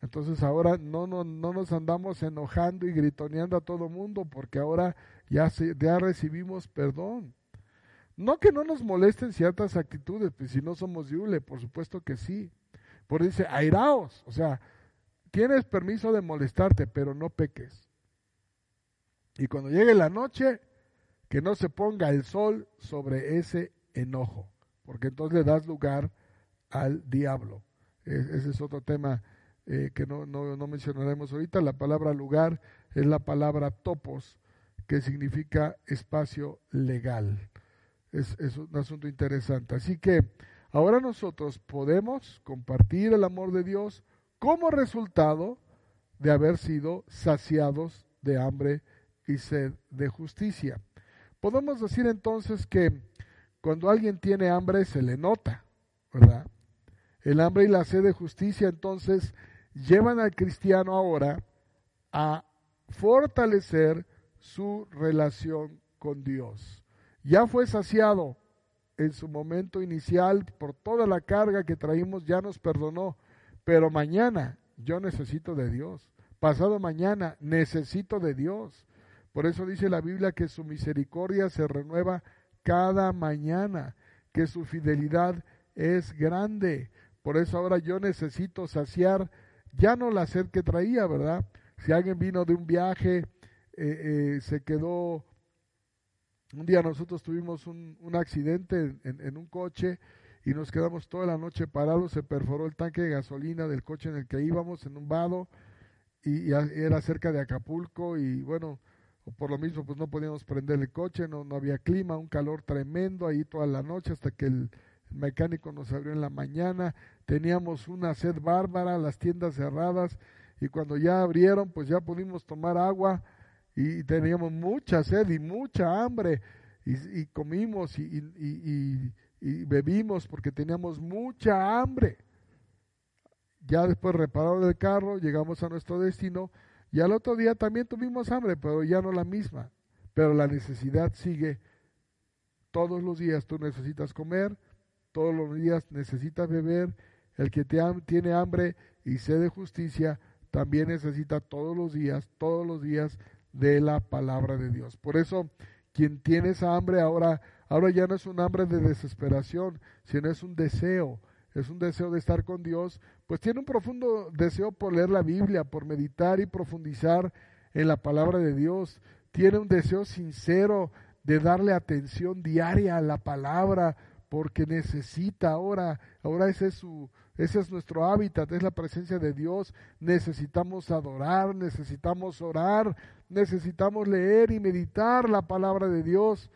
Entonces ahora no, no, no, nos andamos enojando y gritoneando a todo mundo porque ahora ya, ya recibimos perdón. No que no nos molesten ciertas actitudes, pues si no somos yule, por supuesto que sí. Por dice, airaos, o sea, tienes permiso de molestarte, pero no peques. Y cuando llegue la noche, que no se ponga el sol sobre ese enojo, porque entonces le das lugar al diablo. ese es otro tema eh, que no, no, mencionaremos ahorita. La palabra lugar es la palabra topos, que significa espacio legal. Es, es un asunto interesante. Así que ahora nosotros podemos compartir el amor de Dios como resultado de haber sido saciados de hambre y sed de justicia. Podemos decir entonces que cuando alguien tiene hambre se le nota, ¿verdad? El hambre y la sed de justicia entonces llevan al cristiano ahora a fortalecer su relación con Dios. Ya fue saciado en su momento inicial por toda la carga que traímos, ya nos perdonó, pero mañana yo necesito de Dios. Pasado mañana necesito de Dios. Por eso dice la Biblia que su misericordia se renueva cada mañana, que su fidelidad es grande. Por eso ahora yo necesito saciar ya no la sed que traía, ¿verdad? Si alguien vino de un viaje, eh, eh, se quedó, un día nosotros tuvimos un, accidente en, un coche y nos quedamos toda la noche parados, se perforó el tanque de gasolina del coche en el que íbamos, en un vado, y, era cerca de Acapulco y bueno, por lo mismo pues no podíamos prender el coche, no, no había clima, un calor tremendo ahí toda la noche hasta que el, el mecánico nos abrió en la mañana, teníamos una sed bárbara, las tiendas cerradas, y cuando ya abrieron, pues ya pudimos tomar agua y teníamos mucha sed y mucha hambre, y, comimos y, y, bebimos porque teníamos mucha hambre. Ya después repararon el carro, llegamos a nuestro destino, y al otro día también tuvimos hambre, pero ya no la misma. Pero la necesidad sigue. Todos los días tú necesitas comer, todos los días necesitas beber, el que tiene hambre y sed de justicia, también necesita todos los días, todos los días de la palabra de Dios. Por eso, quien tiene esa hambre ahora, ahora ya no es un hambre de desesperación, sino es un deseo, es un deseo de estar con Dios, pues tiene un profundo deseo por leer la Biblia, por meditar y profundizar en la palabra de Dios, tiene un deseo sincero de darle atención diaria a la palabra, porque necesita ahora, ahora ese es su, ese es nuestro hábitat, es la presencia de Dios. Necesitamos adorar, necesitamos orar, necesitamos leer y meditar la palabra de Dios.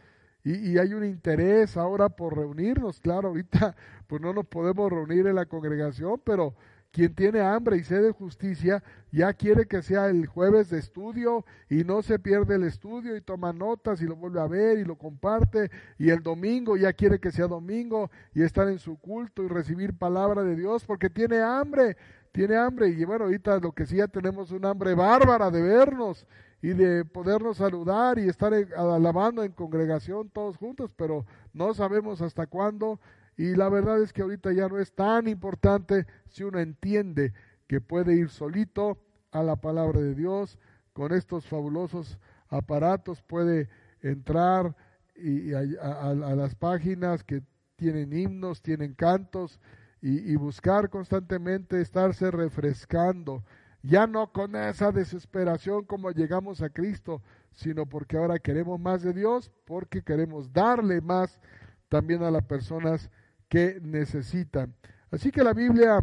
Y, hay un interés ahora por reunirnos. Claro, ahorita pues no nos podemos reunir en la congregación, pero quien tiene hambre y sed de justicia ya quiere que sea el jueves de estudio y no se pierde el estudio y toma notas y lo vuelve a ver y lo comparte. Y el domingo ya quiere que sea domingo y estar en su culto y recibir palabra de Dios porque tiene hambre, tiene hambre. Y bueno, ahorita lo que sí ya tenemos un hambre bárbara de vernos y de podernos saludar y estar alabando en congregación todos juntos, pero no sabemos hasta cuándo y la verdad es que ahorita ya no es tan importante si uno entiende que puede ir solito a la palabra de Dios, con estos fabulosos aparatos puede entrar y, a, las páginas que tienen himnos, tienen cantos y, y buscar constantemente estarse refrescando, ya no con esa desesperación como llegamos a Cristo, sino porque ahora queremos más de Dios, porque queremos darle más también a las personas que necesitan. Así que la Biblia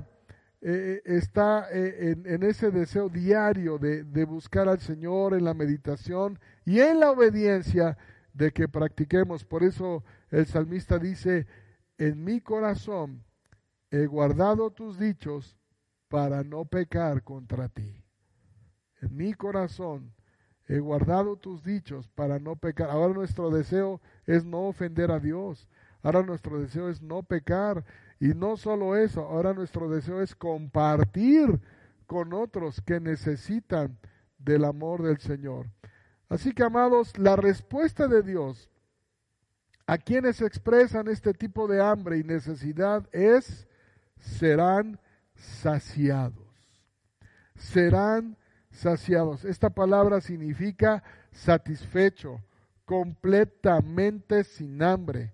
eh, eh, está eh, en, ese deseo diario de, de buscar al Señor en la meditación y en la obediencia de que practiquemos. Por eso el salmista dice, en mi corazón he guardado tus dichos para no pecar contra ti. En mi corazón he guardado tus dichos para no pecar. Ahora nuestro deseo es no ofender a Dios. Ahora nuestro deseo es no pecar. Y no solo eso, ahora nuestro deseo es compartir con otros que necesitan del amor del Señor. Así que, amados, la respuesta de Dios a quienes expresan este tipo de hambre y necesidad es, serán saciados. Serán saciados. Esta palabra significa satisfecho, completamente sin hambre.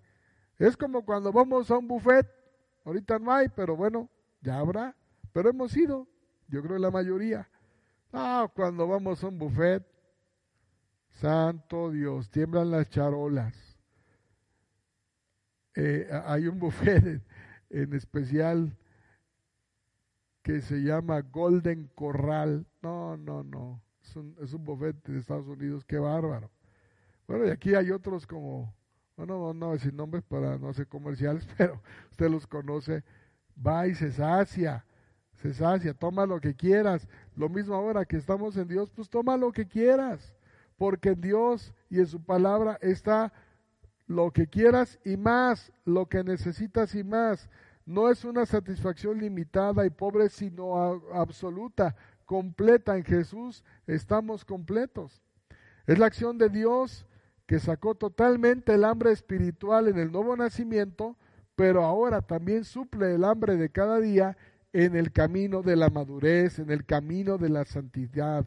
Es como cuando vamos a un buffet, ahorita no hay, pero bueno, ya habrá, pero hemos ido, yo creo la mayoría. Ah, cuando vamos a un buffet, santo Dios, tiemblan las charolas. eh, hay un buffet en, especial que se llama Golden Corral. No, no, no. Es un, es un buffet de Estados Unidos, qué bárbaro. Bueno, y aquí hay otros como, bueno, no, no sin nombres para no hacer comerciales, pero usted los conoce. Va y se sacia, se sacia, toma lo que quieras. Lo mismo ahora que estamos en Dios, pues toma lo que quieras, porque en Dios y en su palabra está lo que quieras y más, lo que necesitas y más. No es una satisfacción limitada y pobre, sino absoluta, completa. En Jesús estamos completos. Es la acción de Dios que sacó totalmente el hambre espiritual en el nuevo nacimiento, pero ahora también suple el hambre de cada día en el camino de la madurez, en el camino de la santidad.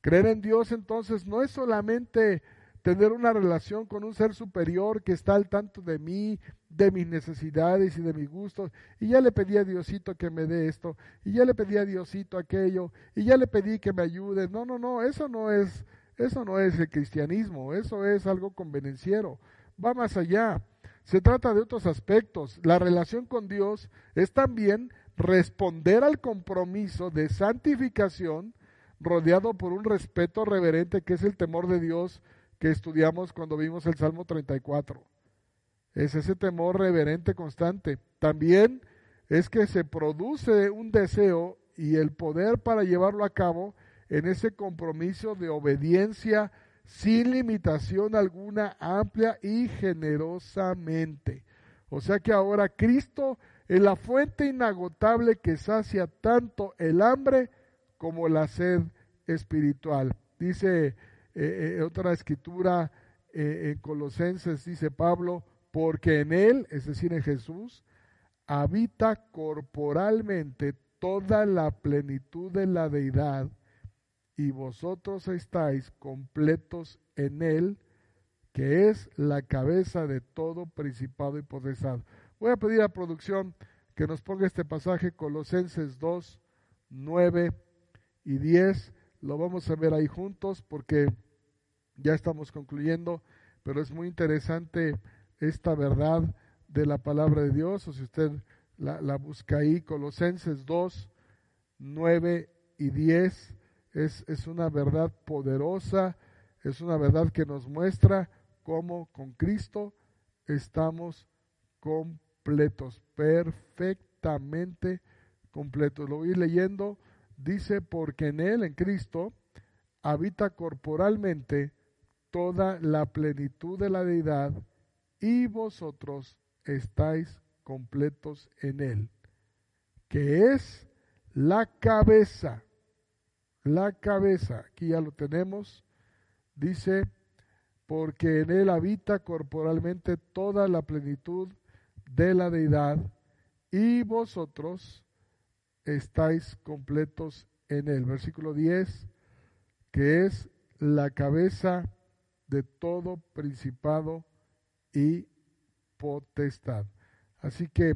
Creer en Dios entonces no es solamente tener una relación con un ser superior que está al tanto de mí, de mis necesidades y de mis gustos, y ya le pedí a Diosito que me dé esto, y ya le pedí a Diosito aquello, y ya le pedí que me ayude. No, no, no, eso no es, eso no es el cristianismo, eso es algo convenenciero. Va más allá. Se trata de otros aspectos. La relación con Dios es también responder al compromiso de santificación rodeado por un respeto reverente que es el temor de Dios que estudiamos cuando vimos el Salmo 34. Es ese temor reverente constante. También es que se produce un deseo y el poder para llevarlo a cabo en ese compromiso de obediencia sin limitación alguna, amplia y generosamente. O sea que ahora Cristo es la fuente inagotable que sacia tanto el hambre como la sed espiritual. Dice eh, eh, otra escritura eh, en Colosenses dice Pablo, porque en Él, es decir, en Jesús, habita corporalmente toda la plenitud de la deidad y vosotros estáis completos en Él, que es la cabeza de todo principado y potestad. Voy a pedir a producción que nos ponga este pasaje, Colosenses 2, 9 y 10 lo vamos a ver ahí juntos porque ya estamos concluyendo, pero es muy interesante esta verdad de la palabra de Dios, o si usted la, busca ahí, Colosenses 2, 9 y 10, es, es una verdad poderosa, es una verdad que nos muestra cómo con Cristo estamos completos, perfectamente completos. Lo voy leyendo dice, porque en Él, en Cristo, habita corporalmente toda la plenitud de la deidad y vosotros estáis completos en Él, que es la cabeza, la cabeza, aquí ya lo tenemos, dice, porque en Él habita corporalmente toda la plenitud de la deidad y vosotros estáis completos en él. Versículo 10, que es la cabeza de todo principado y potestad. Así que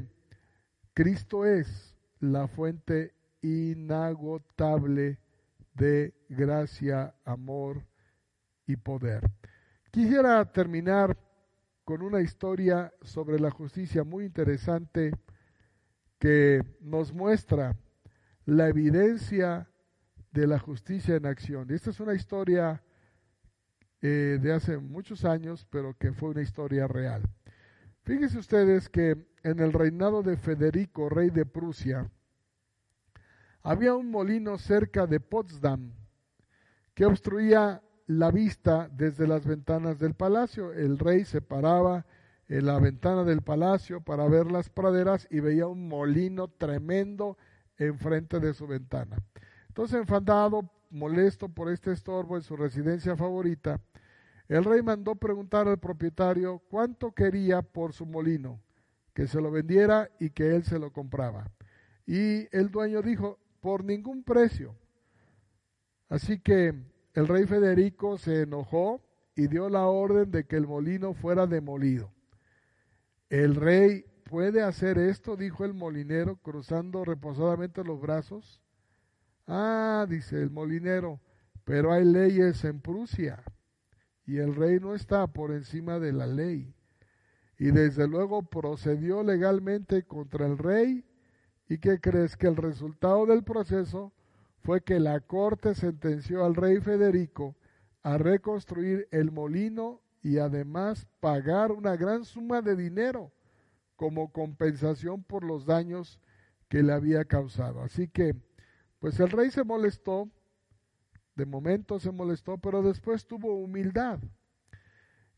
Cristo es la fuente inagotable de gracia, amor y poder. Quisiera terminar con una historia sobre la justicia muy interesante que nos muestra la evidencia de la justicia en acción. Esta es una historia eh, de hace muchos años, pero que fue una historia real. Fíjense ustedes que en el reinado de Federico, rey de Prusia, había un molino cerca de Potsdam que obstruía la vista desde las ventanas del palacio. El rey se paraba en la ventana del palacio para ver las praderas y veía un molino tremendo enfrente de su ventana. Entonces, enfadado, molesto por este estorbo en su residencia favorita, el rey mandó preguntar al propietario cuánto quería por su molino, que se lo vendiera y que él se lo compraba. Y el dueño dijo, por ningún precio. Así que el rey Federico se enojó y dio la orden de que el molino fuera demolido. El rey puede hacer esto, dijo el molinero, cruzando reposadamente los brazos. Ah, dice el molinero, pero hay leyes en Prusia y el rey no está por encima de la ley. y desde luego procedió legalmente contra el rey. ¿Y qué crees? Que el resultado del proceso fue que la corte sentenció al rey Federico a reconstruir el molino y además pagar una gran suma de dinero como compensación por los daños que le había causado. Así que, pues el rey se molestó, de momento se molestó, pero después tuvo humildad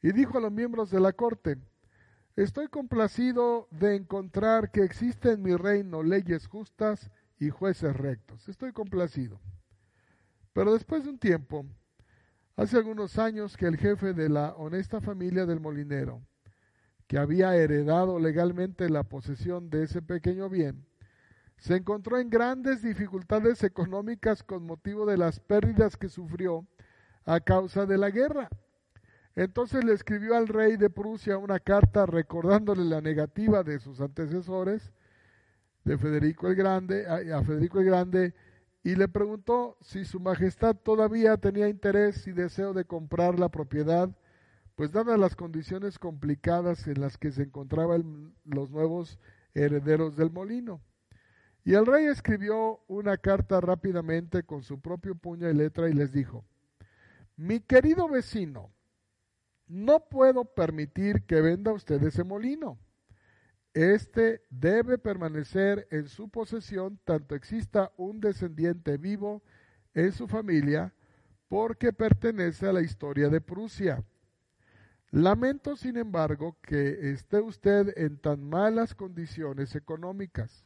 y dijo a los miembros de la corte, estoy complacido de encontrar que existen en mi reino leyes justas y jueces rectos. Estoy complacido. Pero después de un tiempo, hace algunos años que el jefe de la honesta familia del molinero, que había heredado legalmente la posesión de ese pequeño bien, se encontró en grandes dificultades económicas con motivo de las pérdidas que sufrió a causa de la guerra. Entonces le escribió al rey de Prusia una carta recordándole la negativa de sus antecesores, de Federico el Grande, a Federico el Grande, y le preguntó si su majestad todavía tenía interés y deseo de comprar la propiedad pues dadas las condiciones complicadas en las que se encontraban los nuevos herederos del molino. Y el rey escribió una carta rápidamente con su propio puño y letra y les dijo, mi querido vecino, no puedo permitir que venda usted ese molino. Este debe permanecer en su posesión tanto exista un descendiente vivo en su familia, porque pertenece a la historia de Prusia Lamento, sin embargo, que esté usted en tan malas condiciones económicas.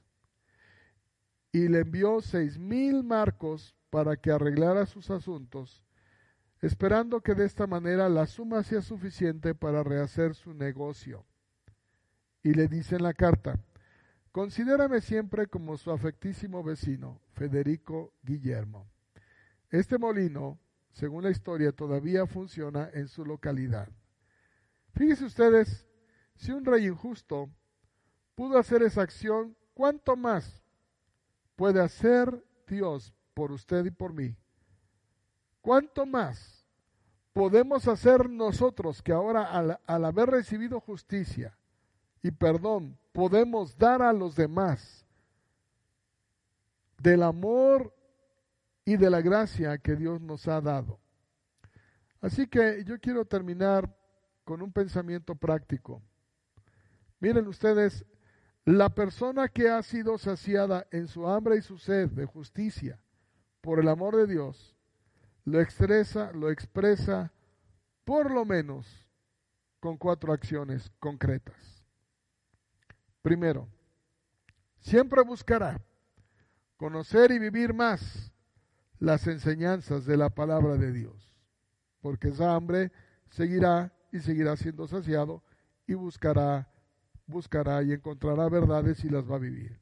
Y le envió seis mil marcos para que arreglara sus asuntos, esperando que de esta manera la suma sea suficiente para rehacer su negocio. Y le dice en la carta, Considérame siempre como su afectísimo vecino, Federico Guillermo. Este molino, según la historia, todavía funciona en su localidad. Fíjense ustedes, si un rey injusto pudo hacer esa acción, ¿cuánto más puede hacer Dios por usted y por mí? ¿Cuánto más podemos hacer nosotros que ahora al, haber recibido justicia y perdón podemos dar a los demás del amor y de la gracia que Dios nos ha dado? Así que yo quiero terminar con un pensamiento práctico. Miren ustedes, la persona que ha sido saciada en su hambre y su sed de justicia por el amor de Dios, lo expresa, lo expresa por lo menos con cuatro acciones concretas. Primero, siempre buscará conocer y vivir más las enseñanzas de la palabra de Dios, porque esa hambre seguirá y seguirá siendo saciado y buscará, buscará y encontrará verdades y las va a vivir.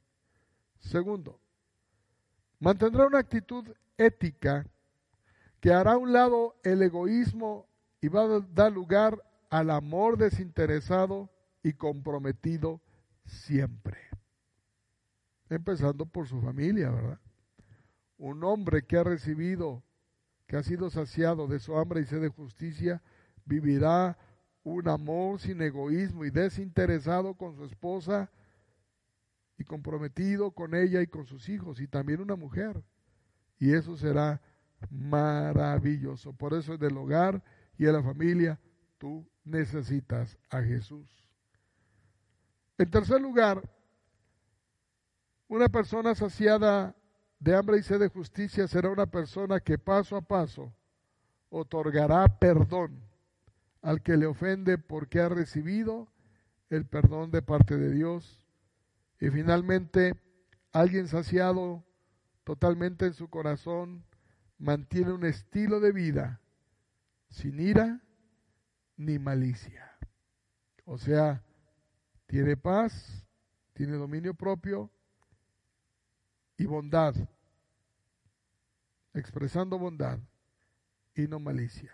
Segundo, mantendrá una actitud ética que hará a un lado el egoísmo y va a dar lugar al amor desinteresado y comprometido siempre. Empezando por su familia, ¿verdad? Un hombre que ha recibido, que ha sido saciado de su hambre y sed de justicia, vivirá un amor sin egoísmo y desinteresado con su esposa y comprometido con ella y con sus hijos y también una mujer. Y eso será maravilloso. Por eso en el hogar y en la familia tú necesitas a Jesús. En tercer lugar, una persona saciada de hambre y sed de justicia será una persona que paso a paso otorgará perdón al que le ofende porque ha recibido el perdón de parte de Dios. Y finalmente, alguien saciado totalmente en su corazón mantiene un estilo de vida sin ira ni malicia. O sea, tiene paz, tiene dominio propio y bondad, expresando bondad y no malicia.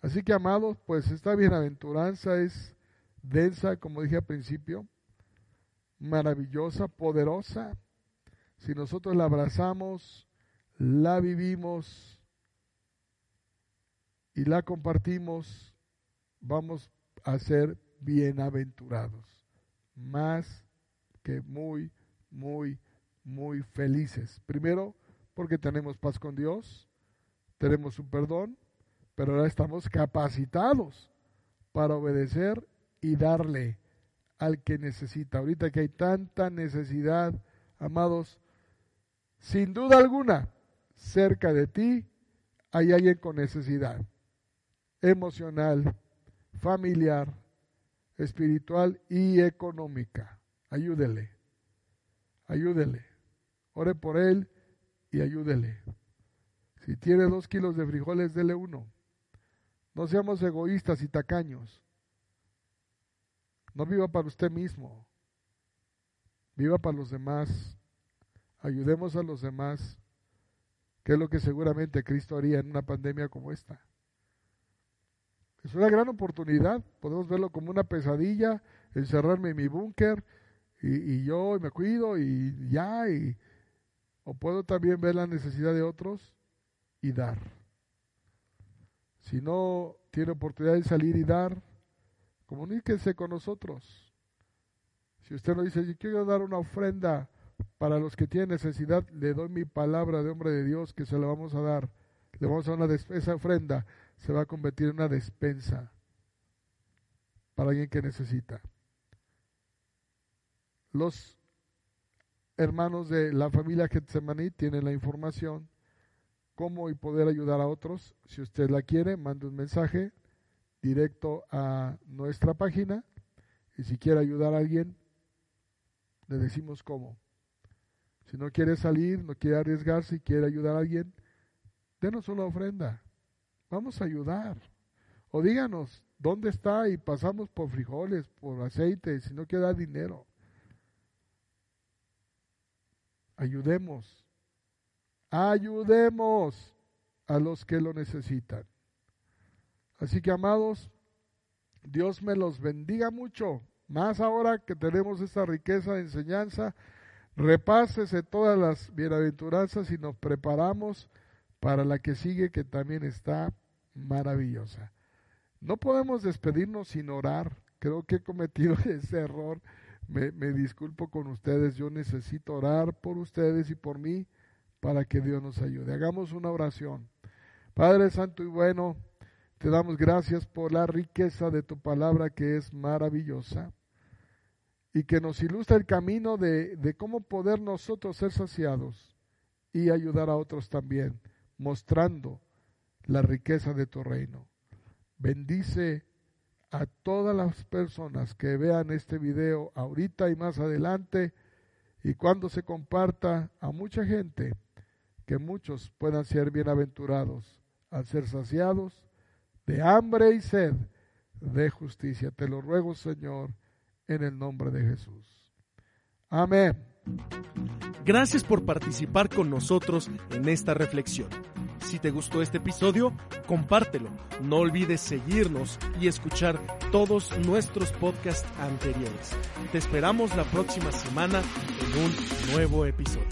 Así que, amados, pues esta bienaventuranza es densa, como dije al principio, maravillosa, poderosa. Si nosotros la abrazamos, la vivimos y la compartimos, vamos a ser bienaventurados, más que muy, muy, muy felices. Primero, porque tenemos paz con Dios, tenemos su perdón, pero ahora estamos capacitados para obedecer y darle al que necesita. Ahorita que hay tanta necesidad, amados, sin duda alguna, cerca de ti hay alguien con necesidad emocional, familiar, espiritual y económica. Ayúdele, ayúdele, ore por él y ayúdele. Si tiene dos kilos de frijoles, dele uno. No seamos egoístas y tacaños. No viva para usted mismo. Viva para los demás. Ayudemos a los demás, que es lo que seguramente Cristo haría en una pandemia como esta. Es una gran oportunidad. Podemos verlo como una pesadilla, encerrarme en mi búnker y, yo me cuido y ya. Y, o puedo también ver la necesidad de otros y dar. Si no tiene oportunidad de salir y dar, comuníquese con nosotros. Si usted nos dice, yo quiero dar una ofrenda para los que tienen necesidad, le doy mi palabra de hombre de Dios que se la vamos a dar. Le vamos a dar una esa ofrenda se va a convertir en una despensa para alguien que necesita. Los hermanos de la familia Getsemaní tienen la información cómo y poder ayudar a otros. Si usted la quiere, mande un mensaje directo a nuestra página y si quiere ayudar a alguien, le decimos cómo. Si no quiere salir, no quiere arriesgarse y quiere ayudar a alguien, denos una ofrenda. Vamos a ayudar. O díganos dónde está y pasamos por frijoles, por aceite, si no queda dinero. Ayudemos. Ayudemos a los que lo necesitan. Así que, amados, Dios me los bendiga mucho. Más ahora que tenemos esta riqueza de enseñanza, repásese todas las bienaventuranzas y nos preparamos para la que sigue, que también está maravillosa. No podemos despedirnos sin orar. Creo que he cometido ese error. Me, me, disculpo con ustedes. Yo necesito orar por ustedes y por mí para que Dios nos ayude. Hagamos una oración. Padre Santo y bueno, te damos gracias por la riqueza de tu palabra que es maravillosa y que nos ilustra el camino de, de cómo poder nosotros ser saciados y ayudar a otros también, mostrando la riqueza de tu reino. Bendice a todas las personas que vean este video ahorita y más adelante y cuando se comparta a mucha gente, que muchos puedan ser bienaventurados al ser saciados de hambre y sed de justicia. Te lo ruego, Señor, en el nombre de Jesús. Amén. Gracias por participar con nosotros en esta reflexión. Si te gustó este episodio, compártelo. No olvides seguirnos y escuchar todos nuestros podcasts anteriores. Te esperamos la próxima semana en un nuevo episodio.